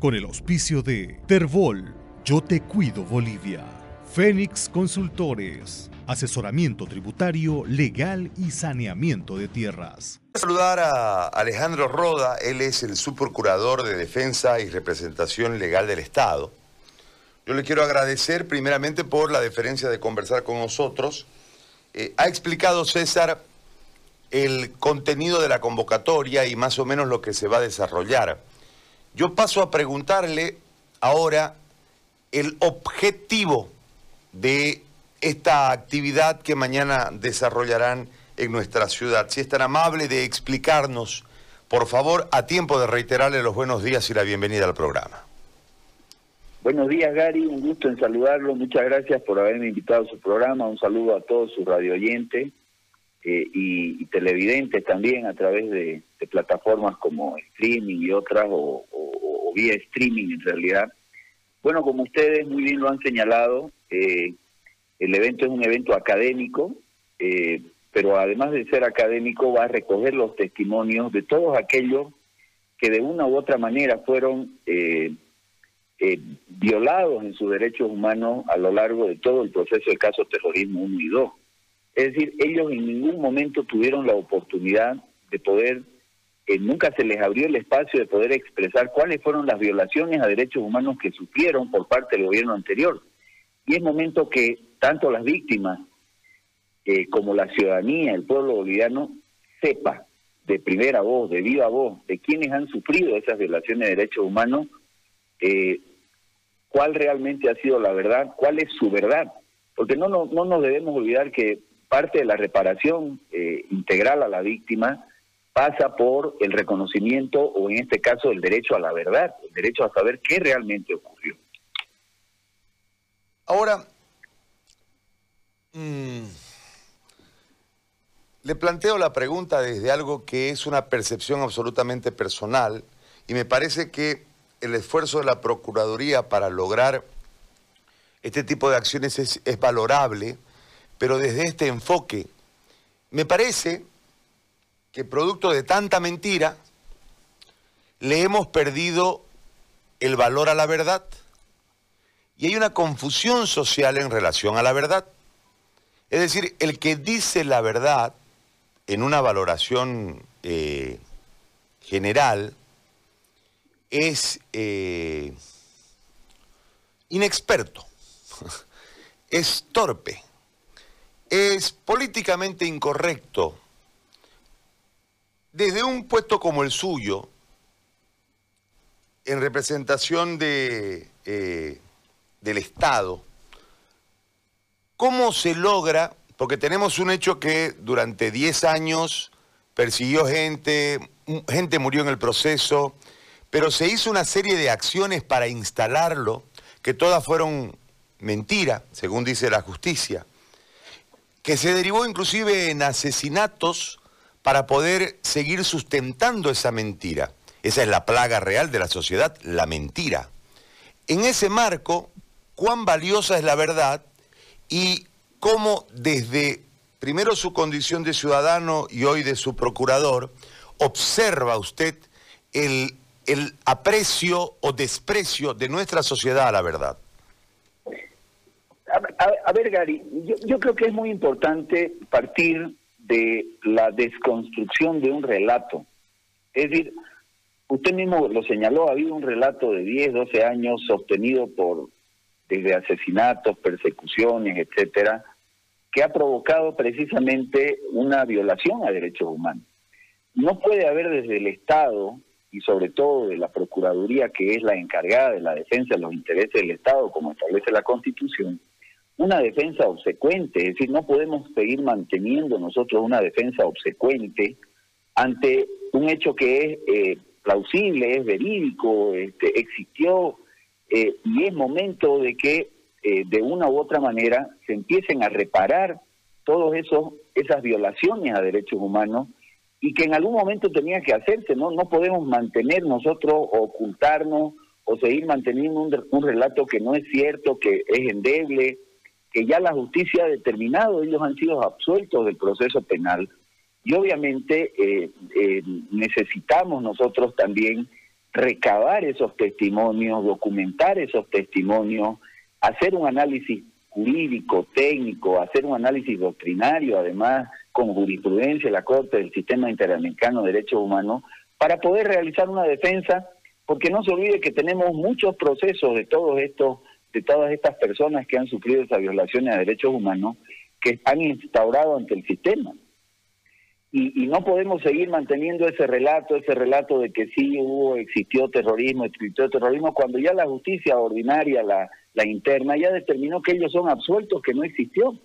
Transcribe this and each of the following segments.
con el auspicio de Terbol, Yo Te Cuido Bolivia, Fénix Consultores, asesoramiento tributario, legal y saneamiento de tierras. Saludar a Alejandro Roda, él es el subprocurador de Defensa y Representación Legal del Estado. Yo le quiero agradecer primeramente por la deferencia de conversar con nosotros. Eh, ha explicado César el contenido de la convocatoria y más o menos lo que se va a desarrollar. Yo paso a preguntarle ahora el objetivo de esta actividad que mañana desarrollarán en nuestra ciudad. Si es tan amable de explicarnos, por favor, a tiempo de reiterarle los buenos días y la bienvenida al programa. Buenos días, Gary. Un gusto en saludarlo. Muchas gracias por haberme invitado a su programa. Un saludo a todos sus radio oyentes eh, y, televidentes también a través de, plataformas como streaming y otras o, vía streaming en realidad. Bueno, como ustedes muy bien lo han señalado, eh, el evento es un evento académico, eh, pero además de ser académico va a recoger los testimonios de todos aquellos que de una u otra manera fueron violados en sus derechos humanos a lo largo de todo el proceso de caso terrorismo 1 y 2. Es decir, ellos en ningún momento tuvieron la oportunidad de poder, nunca se les abrió el espacio de poder expresar cuáles fueron las violaciones a derechos humanos que sufrieron por parte del gobierno anterior. Y es momento que tanto las víctimas eh, como la ciudadanía, el pueblo boliviano, sepa de primera voz, de viva voz, de quienes han sufrido esas violaciones de derechos humanos, eh, cuál realmente ha sido la verdad, cuál es su verdad. Porque no, no, no nos debemos olvidar que parte de la reparación eh, integral a la víctima pasa por el reconocimiento o en este caso el derecho a la verdad, el derecho a saber qué realmente ocurrió. Ahora, mm, le planteo la pregunta desde algo que es una percepción absolutamente personal y me parece que el esfuerzo de la Procuraduría para lograr este tipo de acciones es, es valorable pero desde este enfoque. Me parece que producto de tanta mentira, le hemos perdido el valor a la verdad y hay una confusión social en relación a la verdad. Es decir, el que dice la verdad en una valoración eh, general es eh, inexperto, es torpe es políticamente incorrecto desde un puesto como el suyo, en representación eh, del Estado, ¿cómo se logra? Porque tenemos un hecho que durante 10 años persiguió gente, gente murió en el proceso, pero se hizo una serie de acciones para instalarlo, que todas fueron mentira, según dice la justicia que se derivó inclusive en asesinatos para poder seguir sustentando esa mentira. Esa es la plaga real de la sociedad, la mentira. En ese marco, cuán valiosa es la verdad y cómo desde primero su condición de ciudadano y hoy de su procurador, observa usted el, el aprecio o desprecio de nuestra sociedad a la verdad. A, ver, Gary, yo, creo que es muy importante partir de la desconstrucción de un relato. Es decir, usted mismo lo señaló, ha habido un relato de 10, 12 años sostenido por desde asesinatos, persecuciones, etcétera, que ha provocado precisamente una violación a derechos humanos. No puede haber desde el Estado y sobre todo de la Procuraduría, que es la encargada de la defensa de los intereses del Estado, como establece la Constitución, una defensa obsecuente, es decir, no podemos seguir manteniendo nosotros una defensa obsecuente ante un hecho que es eh, plausible, es verídico, este, existió, eh, y es momento de que eh, de una u otra manera se empiecen a reparar todos esos esas violaciones a derechos humanos y que en algún momento tenía que hacerse, no no podemos mantener nosotros ocultarnos o seguir manteniendo un, un relato que no es cierto, que es endeble, que ya la justicia ha determinado, ellos han sido absueltos del proceso penal. Y obviamente eh, eh, necesitamos nosotros también recabar esos testimonios, documentar esos testimonios, hacer un análisis jurídico, técnico, hacer un análisis doctrinario, además con jurisprudencia de la Corte del Sistema Interamericano de Derechos Humanos, para poder realizar una defensa, porque no se olvide que tenemos muchos procesos de todos estos, de todas estas personas que han sufrido esas violaciones a derechos humanos, que han instaurado ante el sistema. Y, no podemos seguir manteniendo ese relato, ese relato de que sí hubo, existió terrorismo, existió terrorismo, cuando ya la justicia ordinaria, la, la interna, ya determinó que ellos son absueltos, que no existió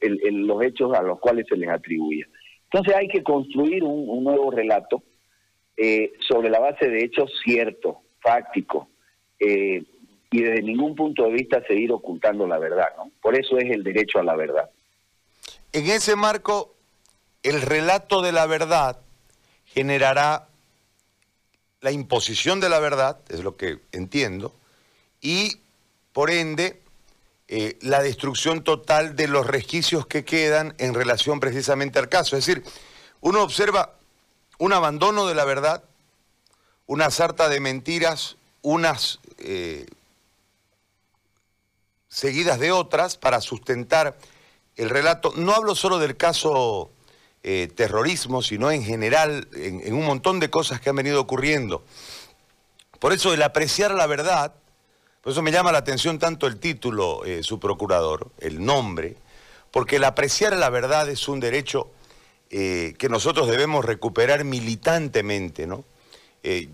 los hechos a los cuales se les atribuía. Entonces hay que construir un, nuevo relato eh, sobre la base de hechos ciertos, fácticos, eh, y desde ningún punto de vista seguir ocultando la verdad. ¿no? Por eso es el derecho a la verdad. En ese marco, el relato de la verdad generará la imposición de la verdad, es lo que entiendo, y por ende eh, la destrucción total de los resquicios que quedan en relación precisamente al caso. Es decir, uno observa un abandono de la verdad, una sarta de mentiras, unas eh, seguidas de otras para sustentar el relato. No hablo solo del caso eh, terrorismo, sino en general, en, un montón de cosas que han venido ocurriendo. Por eso el apreciar la verdad, por eso me llama la atención tanto el título, eh, su procurador, el nombre, porque el apreciar la verdad es un derecho eh, que nosotros debemos recuperar militantemente, ¿no?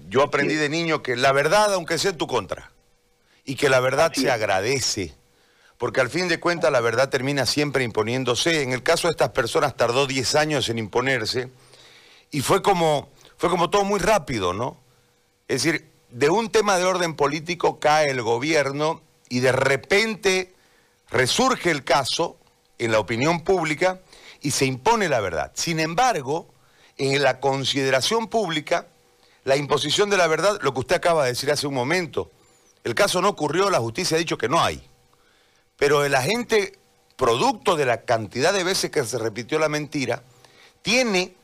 yo aprendí de niño que la verdad, aunque sea en tu contra, y que la verdad se agradece porque al fin de cuentas la verdad termina siempre imponiéndose. En el caso de estas personas tardó 10 años en imponerse y fue como, fue como todo muy rápido, ¿no? Es decir, de un tema de orden político cae el gobierno y de repente resurge el caso en la opinión pública y se impone la verdad. Sin embargo, en la consideración pública, la imposición de la verdad, lo que usted acaba de decir hace un momento, el caso no ocurrió, la justicia ha dicho que no hay. Pero el agente, producto de la cantidad de veces que se repitió la mentira, tiene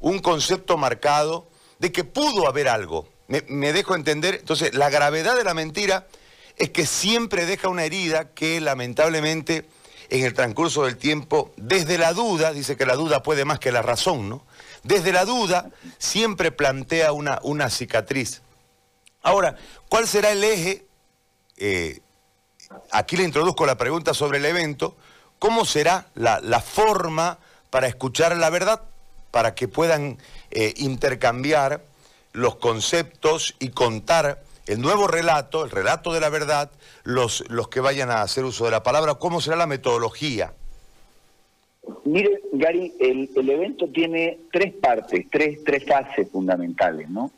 un concepto marcado de que pudo haber algo. Me, dejo entender. Entonces, la gravedad de la mentira es que siempre deja una herida que lamentablemente en el transcurso del tiempo, desde la duda, dice que la duda puede más que la razón, ¿no? Desde la duda siempre plantea una, una cicatriz. Ahora, ¿cuál será el eje eh, aquí le introduzco la pregunta sobre el evento, ¿cómo será la, forma para escuchar la verdad, para que puedan eh, intercambiar los conceptos y contar el nuevo relato, el relato de la verdad, los, los que vayan a hacer uso de la palabra, ¿cómo será la metodología? Mire, Gary, el, el evento tiene tres partes, tres, tres fases fundamentales, ¿no?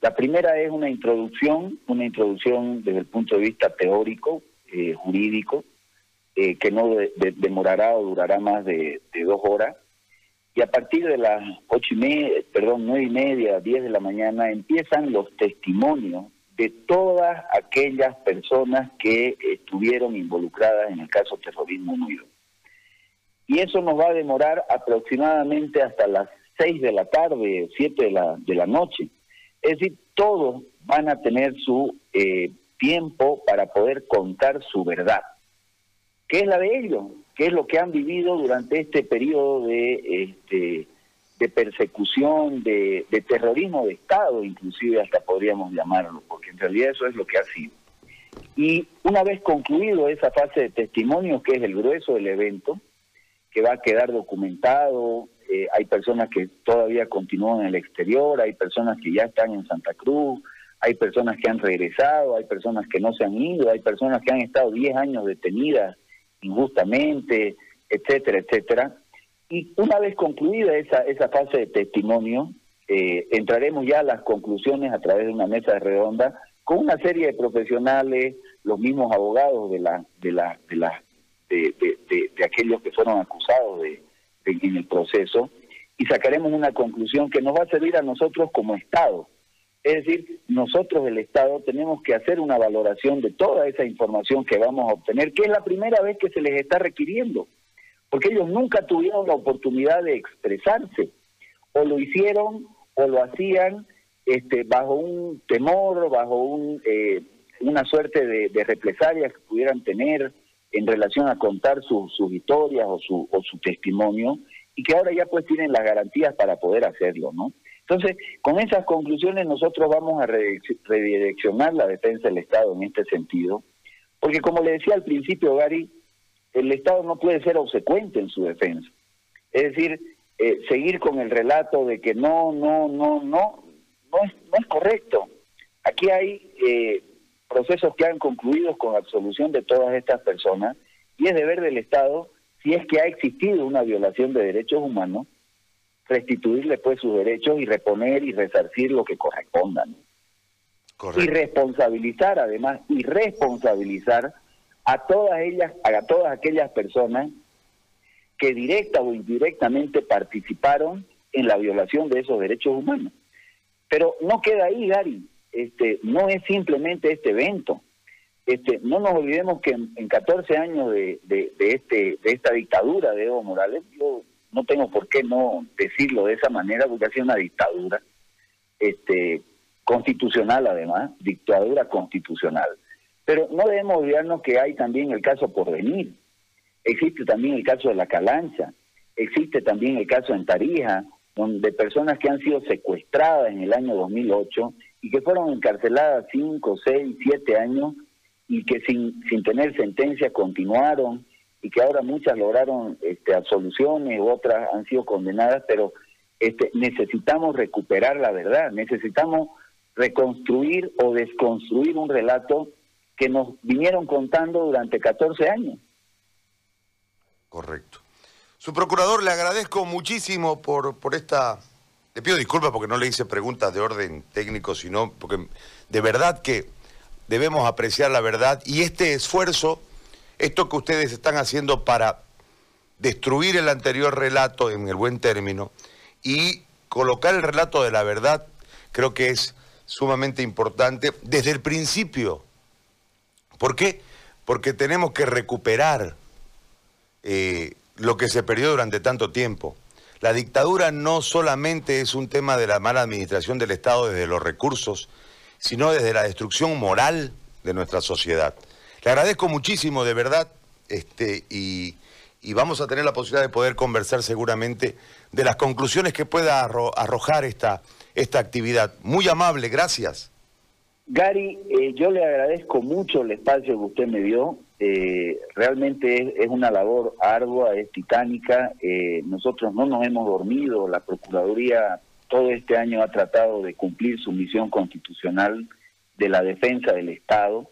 La primera es una introducción, una introducción desde el punto de vista teórico, eh, jurídico eh, que no demorará o durará más de, dos horas. Y a partir de las ocho y media, perdón, nueve y media, diez de la mañana, empiezan los testimonios de todas aquellas personas que estuvieron involucradas en el caso terrorismo unido. Y eso nos va a demorar aproximadamente hasta las seis de la tarde, siete de la, de la noche. Es decir, todos van a tener su eh, tiempo para poder contar su verdad, que es la de ellos, que es lo que han vivido durante este periodo de, este, de persecución, de, terrorismo de Estado, inclusive hasta podríamos llamarlo, porque en realidad eso es lo que ha sido. Y una vez concluido esa fase de testimonio, que es el grueso del evento, que va a quedar documentado, eh, hay personas que todavía continúan en el exterior, hay personas que ya están en Santa Cruz, hay personas que han regresado, hay personas que no se han ido, hay personas que han estado 10 años detenidas injustamente, etcétera, etcétera. Y una vez concluida esa, esa fase de testimonio, eh, entraremos ya a las conclusiones a través de una mesa redonda con una serie de profesionales, los mismos abogados de la de la de de, de, aquellos que fueron acusados de, en el proceso y sacaremos una conclusión que nos va a servir a nosotros como Estado es decir, nosotros el Estado tenemos que hacer una valoración de toda esa información que vamos a obtener, que es la primera vez que se les está requiriendo, porque ellos nunca tuvieron la oportunidad de expresarse, o lo hicieron o lo hacían este, bajo un temor, bajo un, eh, una suerte de, represalias que pudieran tener en relación a contar sus historias o su, o su testimonio, y que ahora ya pues tienen las garantías para poder hacerlo, ¿no? Entonces, con esas conclusiones nosotros vamos a redireccionar la defensa del Estado en este sentido, porque como le decía al principio, Gary, el Estado no puede ser obsecuente en su defensa. Es decir, eh, seguir con el relato de que no, no, no, no, no es, no es correcto. Aquí hay eh, procesos que han concluido con absolución de todas estas personas y es deber del Estado, si es que ha existido una violación de derechos humanos, restituirle pues sus derechos y reponer y resarcir lo que correspondan. Y responsabilizar además, y responsabilizar a todas ellas, a todas aquellas personas que directa o indirectamente participaron en la violación de esos derechos humanos. Pero no queda ahí, Gary. Este, no es simplemente este evento. Este, no nos olvidemos que en, 14 años de, de, este, de esta dictadura de Evo Morales, yo no tengo por qué no decirlo de esa manera, porque ha sido una dictadura, este, constitucional además, dictadura constitucional. Pero no debemos olvidarnos que hay también el caso por venir. Existe también el caso de la Calancha. Existe también el caso en Tarija, donde personas que han sido secuestradas en el año 2008 y que fueron encarceladas 5, 6, 7 años y que sin, sin tener sentencia continuaron y que ahora muchas lograron este, absoluciones, otras han sido condenadas, pero este, necesitamos recuperar la verdad, necesitamos reconstruir o desconstruir un relato que nos vinieron contando durante 14 años. Correcto. Su procurador, le agradezco muchísimo por, por esta... Le pido disculpas porque no le hice preguntas de orden técnico, sino porque de verdad que debemos apreciar la verdad y este esfuerzo, esto que ustedes están haciendo para destruir el anterior relato en el buen término y colocar el relato de la verdad, creo que es sumamente importante desde el principio ¿Por qué? Porque tenemos que recuperar eh, lo que se perdió durante tanto tiempo. La dictadura no solamente es un tema de la mala administración del Estado desde los recursos, sino desde la destrucción moral de nuestra sociedad. Le agradezco muchísimo, de verdad, este, y, vamos a tener la posibilidad de poder conversar seguramente de las conclusiones que pueda arrojar esta, esta actividad. Muy amable, gracias. Gary, eh, yo le agradezco mucho el espacio que usted me dio. Eh, realmente es, una labor ardua, es titánica. Eh, nosotros no nos hemos dormido. La Procuraduría todo este año ha tratado de cumplir su misión constitucional de la defensa del Estado.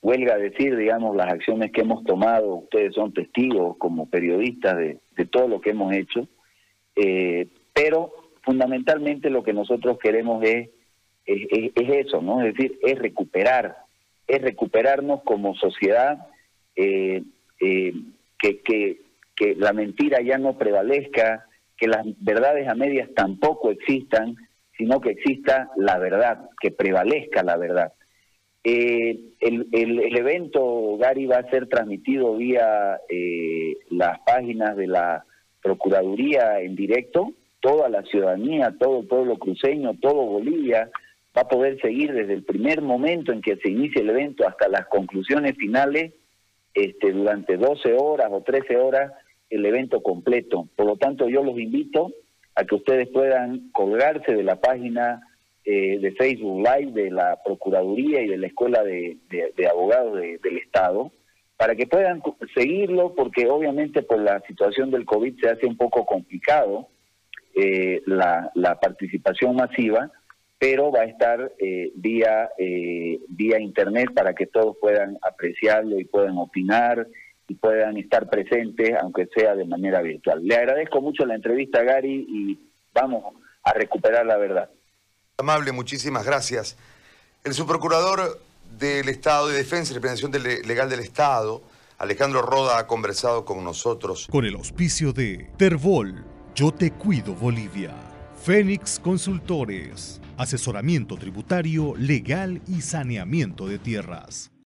Huelga decir, digamos, las acciones que hemos tomado. Ustedes son testigos como periodistas de, todo lo que hemos hecho. pero fundamentalmente lo que nosotros queremos es, es, eso, ¿no? Es decir, es recuperar, es recuperarnos como sociedad, eh, eh, que la mentira ya no prevalezca, que las verdades a medias tampoco existan, sino que exista la verdad, que prevalezca la verdad. Eh, el, el, evento, Gary, va a ser transmitido vía las páginas de la Procuraduría en directo, toda la ciudadanía, todo el pueblo cruceño, todo Bolivia va a poder seguir desde el primer momento en que se inicia el evento hasta las conclusiones finales, este, durante 12 horas o 13 horas, el evento completo. Por lo tanto, yo los invito a que ustedes puedan colgarse de la página eh, de Facebook Live de la Procuraduría y de la Escuela de, Abogados del Estado, para que puedan seguirlo, porque obviamente por la situación del COVID se hace un poco complicado eh, la, la, participación masiva, pero va a estar eh, vía, eh, vía internet para que todos puedan apreciarlo y puedan opinar y puedan estar presentes, aunque sea de manera virtual. Le agradezco mucho la entrevista, Gary, y vamos a recuperar la verdad. Amable, muchísimas gracias. El subprocurador del Estado de Defensa y Representación Legal del Estado, Alejandro Roda, ha conversado con nosotros. Con el auspicio de Terbol yo te cuido Bolivia. Fénix Consultores. Asesoramiento tributario, legal y saneamiento de tierras.